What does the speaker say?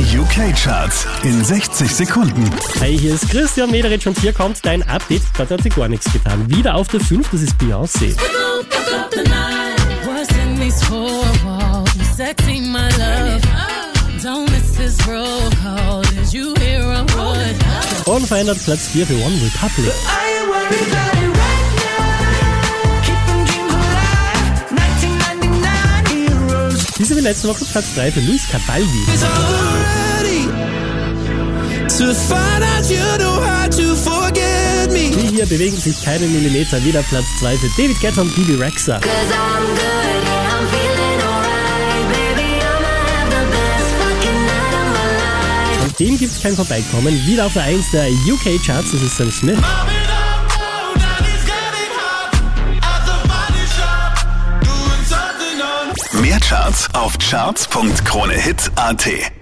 Die UK-Charts in 60 Sekunden. Hey, hier ist Christian Mederich und hier kommt dein Update. Da hat sich gar nichts getan. Wieder auf der 5, das ist Beyoncé. Unverändert Platz 4 für One Republic. I ain't worried about it right now. Keep them dreams alive. 1999 heroes. Diese wie letzte Woche Platz 3 für Luis Capaldi. Die hier bewegen sich keinen Millimeter. Wieder Platz 2 für David Guetta und Bibi Rexa. An dem gibt's kein Vorbeikommen. Wieder auf der 1 der UK-Charts, das ist Sam Smith. Mehr Charts auf charts.kronehit.at.